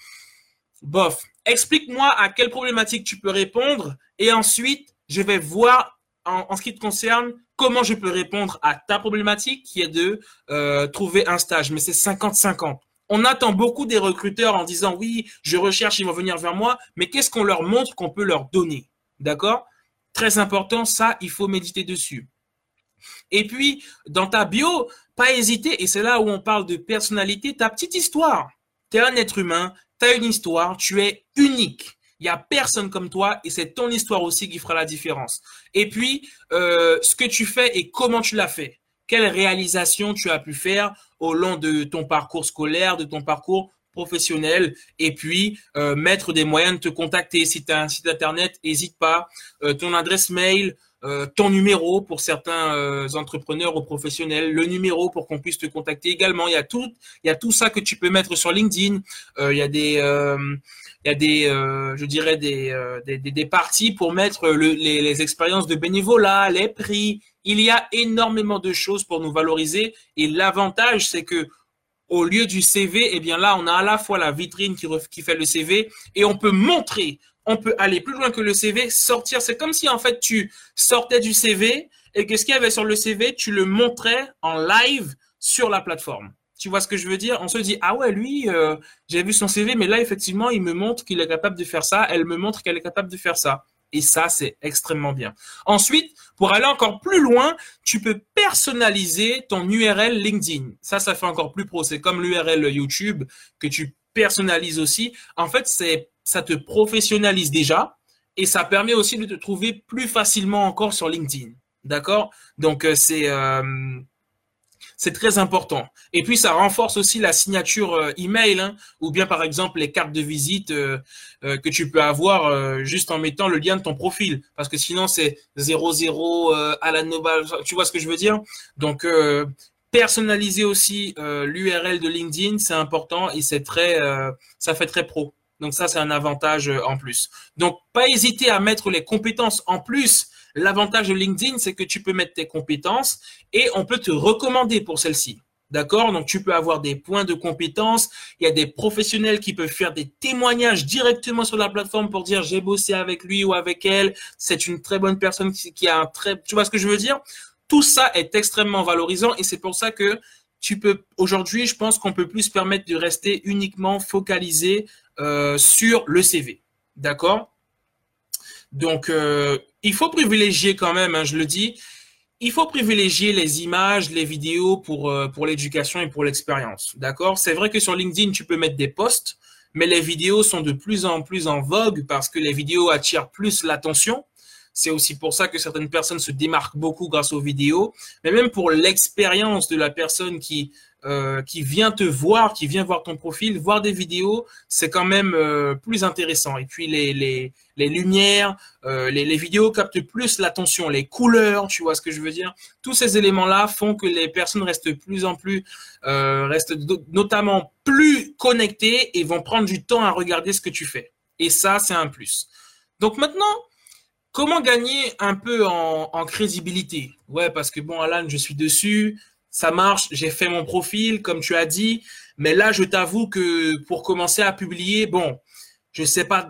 bof, explique-moi à quelle problématique tu peux répondre et ensuite, je vais voir en, ce qui te concerne comment je peux répondre à ta problématique qui est de euh, trouver un stage. Mais c'est 50-50. On attend beaucoup des recruteurs en disant oui, je recherche, ils vont venir vers moi, mais qu'est-ce qu'on leur montre qu'on peut leur donner? D'accord? Très important, ça, il faut méditer dessus. Et puis, dans ta bio, pas hésiter, et c'est là où on parle de personnalité, ta petite histoire. Tu es un être humain, une histoire, tu es unique. Il n'y a personne comme toi et c'est ton histoire aussi qui fera la différence. Et puis, euh, ce que tu fais et comment tu l'as fait. Quelle réalisation tu as pu faire au long de ton parcours scolaire, de ton parcours professionnel et puis euh, mettre des moyens de te contacter. Si tu as un site internet, n'hésite pas. Euh, ton adresse mail, euh, ton numéro pour certains euh, entrepreneurs ou professionnels, le numéro pour qu'on puisse te contacter également. Il y a tout, il y a tout ça que tu peux mettre sur LinkedIn. Euh, il y a des il y a des, je dirais des, des, des, parties pour mettre le, les, expériences de bénévolat, les prix. Il y a énormément de choses pour nous valoriser. Et l'avantage, c'est que au lieu du CV, eh bien là, on a à la fois la vitrine qui fait le CV et on peut montrer, on peut aller plus loin que le CV, sortir. C'est comme si en fait tu sortais du CV et que ce qu'il y avait sur le CV, tu le montrais en live sur la plateforme. Tu vois ce que je veux dire? On se dit ah ouais lui, euh, j'ai vu son CV, mais là effectivement il me montre qu'il est capable de faire ça, elle me montre qu'elle est capable de faire ça. Et ça, c'est extrêmement bien. Ensuite, pour aller encore plus loin, tu peux personnaliser ton URL LinkedIn. Ça, ça fait encore plus pro. C'est comme l'URL YouTube que tu personnalises aussi. En fait, c'est, ça te professionnalise déjà et ça permet aussi de te trouver plus facilement encore sur LinkedIn. D'accord? Donc, euh, c'est, euh, c'est très important. Et puis ça renforce aussi la signature euh, email, hein, ou bien par exemple les cartes de visite que tu peux avoir juste en mettant le lien de ton profil, parce que sinon c'est 00 Alan Nobal, tu vois ce que je veux dire? Donc personnaliser aussi l'URL de LinkedIn, c'est important et c'est très, ça fait très pro. Donc ça c'est un avantage en plus. Donc pas hésiter à mettre les compétences en plus L'avantage de LinkedIn, c'est que tu peux mettre tes compétences et on peut te recommander pour celles-ci. D'accord? Donc, tu peux avoir des points de compétences. Il y a des professionnels qui peuvent faire des témoignages directement sur la plateforme pour dire j'ai bossé avec lui ou avec elle. C'est une très bonne personne qui, a un très. Tu vois ce que je veux dire? Tout ça est extrêmement valorisant et c'est pour ça que tu peux. Aujourd'hui, je pense qu'on peut plus permettre de rester uniquement focalisé euh, sur le CV. D'accord? Donc, euh, il faut privilégier quand même, hein, je le dis, il faut privilégier les images, les vidéos pour, euh, pour l'éducation et pour l'expérience. D'accord? C'est vrai que sur LinkedIn, tu peux mettre des posts, mais les vidéos sont de plus en plus en vogue parce que les vidéos attirent plus l'attention. C'est aussi pour ça que certaines personnes se démarquent beaucoup grâce aux vidéos, mais même pour l'expérience de la personne qui euh, qui vient te voir, qui vient voir ton profil, voir des vidéos, c'est quand même euh, plus intéressant. Et puis les, les, les lumières, euh, les, les, vidéos captent plus l'attention, les couleurs, tu vois ce que je veux dire. Tous ces éléments-là font que les personnes restent plus en plus, restent notamment plus connectées et vont prendre du temps à regarder ce que tu fais. Et ça, c'est un plus. Donc maintenant, comment gagner un peu en, en crédibilité? Ouais, parce que bon, Alan, je suis dessus ça marche, j'ai fait mon profil, comme tu as dit, mais là, je t'avoue que pour commencer à publier, bon, je sais pas,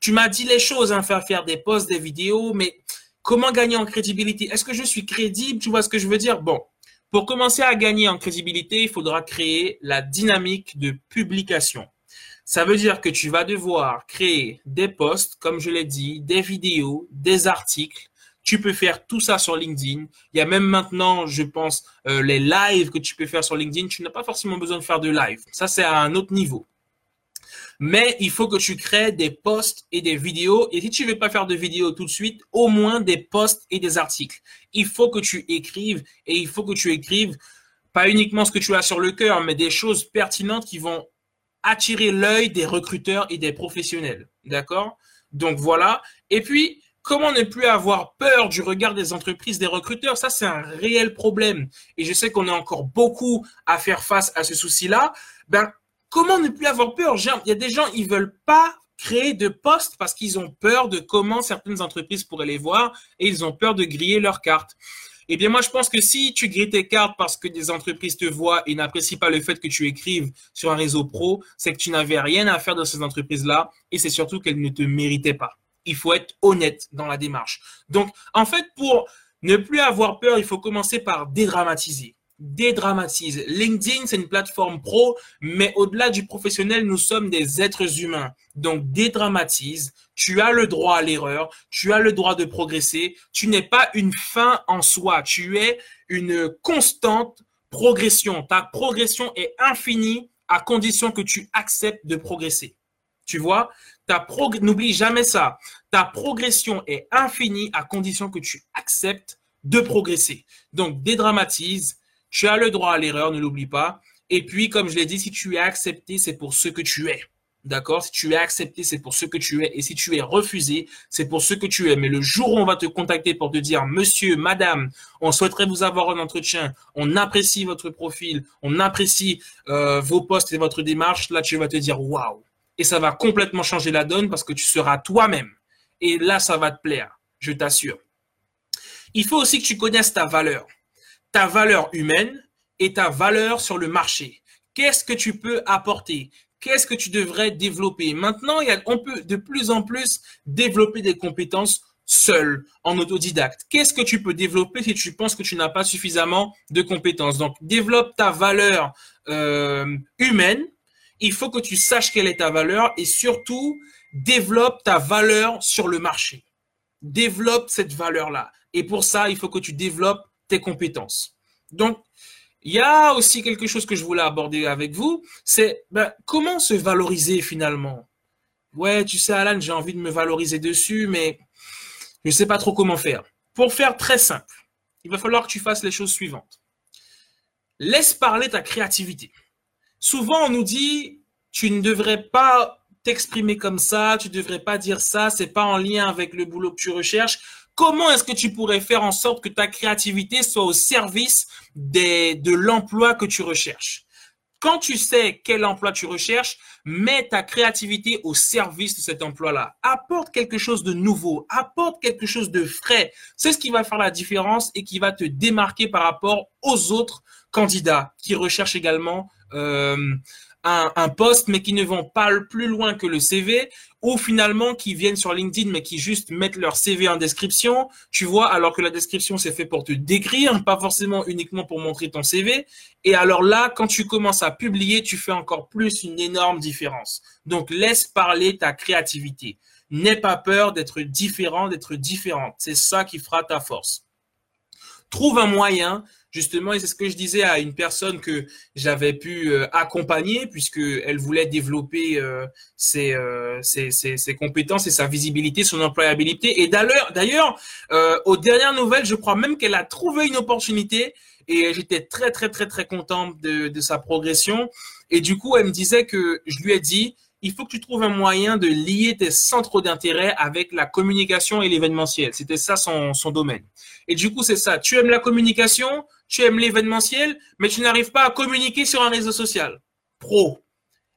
tu m'as dit les choses, hein, faire faire des posts, des vidéos, mais comment gagner en crédibilité? Est-ce que je suis crédible? Tu vois ce que je veux dire? Bon, pour commencer à gagner en crédibilité, il faudra créer la dynamique de publication. Ça veut dire que tu vas devoir créer des posts, comme je l'ai dit, des vidéos, des articles, tu peux faire tout ça sur LinkedIn. Il y a même maintenant, je pense, euh, les lives que tu peux faire sur LinkedIn. Tu n'as pas forcément besoin de faire de live. Ça, c'est à un autre niveau. Mais il faut que tu crées des posts et des vidéos. Et si tu ne veux pas faire de vidéos tout de suite, au moins des posts et des articles. Il faut que tu écrives et il faut que tu écrives pas uniquement ce que tu as sur le cœur, mais des choses pertinentes qui vont attirer l'œil des recruteurs et des professionnels. D'accord? Donc voilà. Et puis, Comment ne plus avoir peur du regard des entreprises, des recruteurs? Ça, c'est un réel problème. Et je sais qu'on a encore beaucoup à faire face à ce souci-là. Ben, comment ne plus avoir peur? Il y a des gens, ils veulent pas créer de postes parce qu'ils ont peur de comment certaines entreprises pourraient les voir et ils ont peur de griller leurs cartes. Eh bien, moi, je pense que si tu grilles tes cartes parce que des entreprises te voient et n'apprécient pas le fait que tu écrives sur un réseau pro, c'est que tu n'avais rien à faire dans ces entreprises-là et c'est surtout qu'elles ne te méritaient pas il faut être honnête dans la démarche. Donc, en fait, pour ne plus avoir peur, il faut commencer par dédramatiser. Dédramatise. LinkedIn, c'est une plateforme pro, mais au-delà du professionnel, nous sommes des êtres humains. Donc, dédramatise. Tu as le droit à l'erreur. Tu as le droit de progresser. Tu n'es pas une fin en soi. Tu es une constante progression. Ta progression est infinie à condition que tu acceptes de progresser. Tu vois? N'oublie jamais ça. Ta progression est infinie à condition que tu acceptes de progresser. Donc, dédramatise. Tu as le droit à l'erreur, ne l'oublie pas. Et puis, comme je l'ai dit, si tu es accepté, c'est pour ce que tu es. D'accord? Si tu es accepté, c'est pour ce que tu es. Et si tu es refusé, c'est pour ce que tu es. Mais le jour où on va te contacter pour te dire, monsieur, madame, on souhaiterait vous avoir un entretien, on apprécie votre profil, on apprécie euh, vos postes et votre démarche, là, tu vas te dire, waouh, et ça va complètement changer la donne parce que tu seras toi-même. Et là, ça va te plaire, je t'assure. Il faut aussi que tu connaisses ta valeur, ta valeur humaine et ta valeur sur le marché. Qu'est-ce que tu peux apporter? Qu'est-ce que tu devrais développer? Maintenant, on peut de plus en plus développer des compétences seul, en autodidacte. Qu'est-ce que tu peux développer si tu penses que tu n'as pas suffisamment de compétences? Donc, développe ta valeur euh, humaine. Il faut que tu saches quelle est ta valeur et surtout, développe ta valeur sur le marché. Développe cette valeur-là. Et pour ça, il faut que tu développes tes compétences. Donc, il y a aussi quelque chose que je voulais aborder avec vous, c'est ben, comment se valoriser finalement? Ouais, tu sais, Alan, j'ai envie de me valoriser dessus, mais je ne sais pas trop comment faire. Pour faire très simple, il va falloir que tu fasses les choses suivantes. Laisse parler ta créativité. Souvent, on nous dit, tu ne devrais pas t'exprimer comme ça, tu ne devrais pas dire ça, c'est pas en lien avec le boulot que tu recherches. Comment est-ce que tu pourrais faire en sorte que ta créativité soit au service de l'emploi que tu recherches? Quand tu sais quel emploi tu recherches, mets ta créativité au service de cet emploi-là. Apporte quelque chose de nouveau, apporte quelque chose de frais. C'est ce qui va faire la différence et qui va te démarquer par rapport aux autres candidats qui recherchent également euh, un, un, poste, mais qui ne vont pas plus loin que le CV, ou finalement qui viennent sur LinkedIn, mais qui juste mettent leur CV en description, tu vois, alors que la description c'est fait pour te décrire, pas forcément uniquement pour montrer ton CV. Et alors là, quand tu commences à publier, tu fais encore plus une énorme différence. Donc laisse parler ta créativité. N'aie pas peur d'être différent, d'être différente. C'est ça qui fera ta force. Trouve un moyen justement, et c'est ce que je disais à une personne que j'avais pu euh, accompagner, puisqu'elle voulait développer euh, euh, ses, ses, ses, compétences et sa visibilité, son employabilité. Et d'ailleurs, d'ailleurs aux dernières nouvelles, je crois même qu'elle a trouvé une opportunité et j'étais très, très, très, très content de, de sa progression. Et du coup, elle me disait que je lui ai dit, il faut que tu trouves un moyen de lier tes centres d'intérêt avec la communication et l'événementiel. C'était ça son, domaine. Et du coup, c'est ça. Tu aimes la communication, tu aimes l'événementiel, mais tu n'arrives pas à communiquer sur un réseau social. Pro.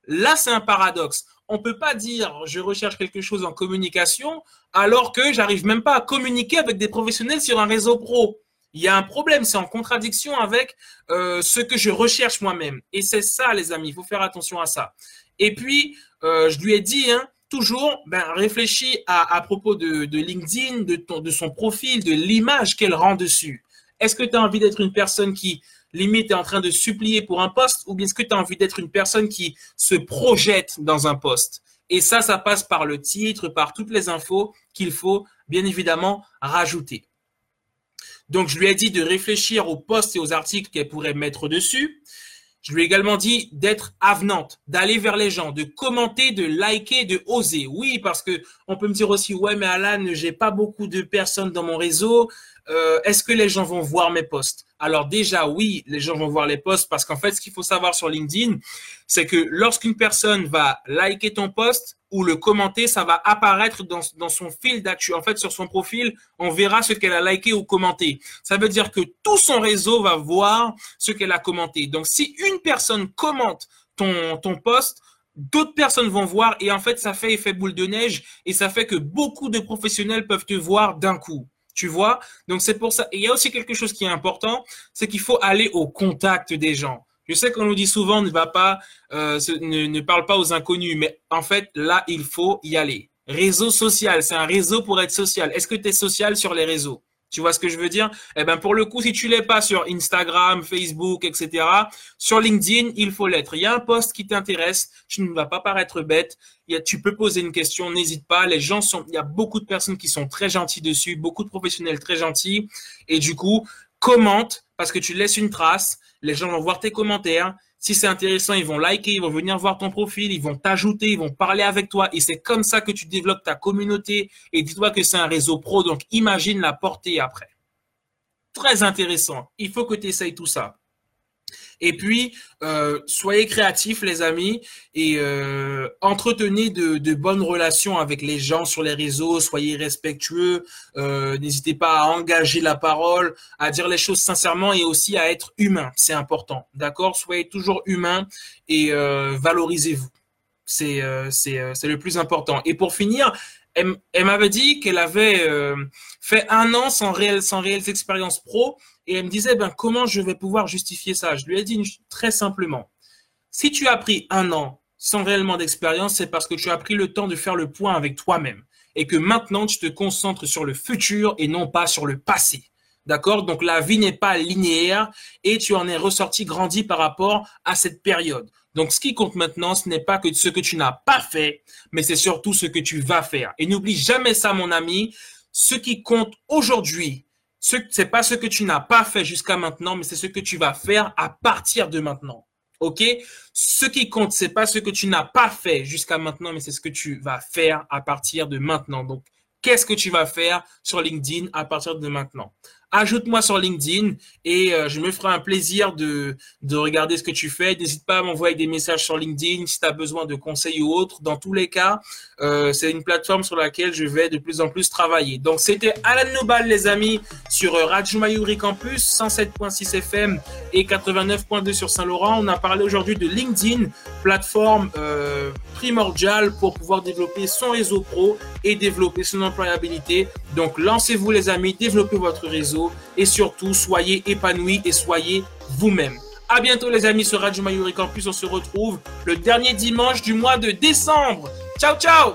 Là, c'est un paradoxe. On peut pas dire je recherche quelque chose en communication alors que j'arrive même pas à communiquer avec des professionnels sur un réseau pro. Il y a un problème, c'est en contradiction avec euh, ce que je recherche moi-même. Et c'est ça, les amis, il faut faire attention à ça. Et puis, euh, je lui ai dit, hein, toujours, ben, réfléchis à, à propos de, LinkedIn, de, ton, de son profil, de l'image qu'elle rend dessus. Est-ce que tu as envie d'être une personne qui, limite, est en train de supplier pour un poste ou bien est-ce que tu as envie d'être une personne qui se projette dans un poste? Et ça, ça passe par le titre, par toutes les infos qu'il faut, bien évidemment, rajouter. Donc, je lui ai dit de réfléchir aux posts et aux articles qu'elle pourrait mettre dessus. Je lui ai également dit d'être avenante, d'aller vers les gens, de commenter, de liker, de oser. Oui, parce que on peut me dire aussi, ouais, mais Alan, j'ai pas beaucoup de personnes dans mon réseau. Euh, est-ce que les gens vont voir mes posts? Alors déjà, oui, les gens vont voir les posts parce qu'en fait, ce qu'il faut savoir sur LinkedIn, c'est que lorsqu'une personne va liker ton post ou le commenter, ça va apparaître dans, son fil d'actu. En fait, sur son profil, on verra ce qu'elle a liké ou commenté. Ça veut dire que tout son réseau va voir ce qu'elle a commenté. Donc, si une personne commente ton, ton post, d'autres personnes vont voir et en fait, ça fait effet boule de neige et ça fait que beaucoup de professionnels peuvent te voir d'un coup. Tu vois? Donc c'est pour ça. Et il y a aussi quelque chose qui est important, c'est qu'il faut aller au contact des gens. Je sais qu'on nous dit souvent ne va pas, euh, ne, parle pas aux inconnus, mais en fait là il faut y aller. Réseau social, c'est un réseau pour être social. Est-ce que tu es social sur les réseaux? Tu vois ce que je veux dire? Eh ben pour le coup, si tu l'es pas sur Instagram, Facebook, etc., sur LinkedIn, il faut l'être. Il y a un post qui t'intéresse, tu ne vas pas paraître bête. Tu peux poser une question, n'hésite pas. Les gens sont, il y a beaucoup de personnes qui sont très gentils dessus, beaucoup de professionnels très gentils, et du coup, commente parce que tu laisses une trace. Les gens vont voir tes commentaires. Si c'est intéressant, ils vont liker, ils vont venir voir ton profil, ils vont t'ajouter, ils vont parler avec toi. Et c'est comme ça que tu développes ta communauté. Et dis-toi que c'est un réseau pro. Donc, imagine la portée après. Très intéressant. Il faut que tu essayes tout ça. Et puis, euh, soyez créatifs, les amis, et euh, entretenez de, bonnes relations avec les gens sur les réseaux. Soyez respectueux. Euh, N'hésitez pas à engager la parole, à dire les choses sincèrement et aussi à être humain. C'est important. D'accord? Soyez toujours humain et valorisez-vous. C'est le plus important. Et pour finir, elle, m'avait dit qu'elle avait fait un an sans, réel, sans réelles expériences pro et elle me disait ben, comment je vais pouvoir justifier ça? Je lui ai dit très simplement, si tu as pris un an sans réellement d'expérience, c'est parce que tu as pris le temps de faire le point avec toi-même et que maintenant tu te concentres sur le futur et non pas sur le passé. D'accord? Donc la vie n'est pas linéaire et tu en es ressorti grandi par rapport à cette période. Donc ce qui compte maintenant, ce n'est pas que ce que tu n'as pas fait, mais c'est surtout ce que tu vas faire. Et n'oublie jamais ça, mon ami. Ce qui compte aujourd'hui, ce n'est pas ce que tu n'as pas fait jusqu'à maintenant, mais c'est ce que tu vas faire à partir de maintenant. OK? Ce qui compte, c'est pas ce que tu n'as pas fait jusqu'à maintenant, mais c'est ce que tu vas faire à partir de maintenant. Donc, qu'est-ce que tu vas faire sur LinkedIn à partir de maintenant? Ajoute-moi sur LinkedIn et euh, je me ferai un plaisir de, de regarder ce que tu fais. N'hésite pas à m'envoyer des messages sur LinkedIn si tu as besoin de conseils ou autres. Dans tous les cas, euh, c'est une plateforme sur laquelle je vais de plus en plus travailler. Donc, c'était Alan Nobal, les amis, sur euh, Radio Mayuri Campus, 107.6 FM et 89.2 sur Saint-Laurent. On a parlé aujourd'hui de LinkedIn, plateforme primordiale pour pouvoir développer son réseau pro et développer son employabilité. Donc, lancez-vous, les amis, développez votre réseau et surtout soyez épanouis et soyez vous-même. À bientôt les amis sur Radio Mayuri Campus. On se retrouve le dernier dimanche du mois de décembre. Ciao ciao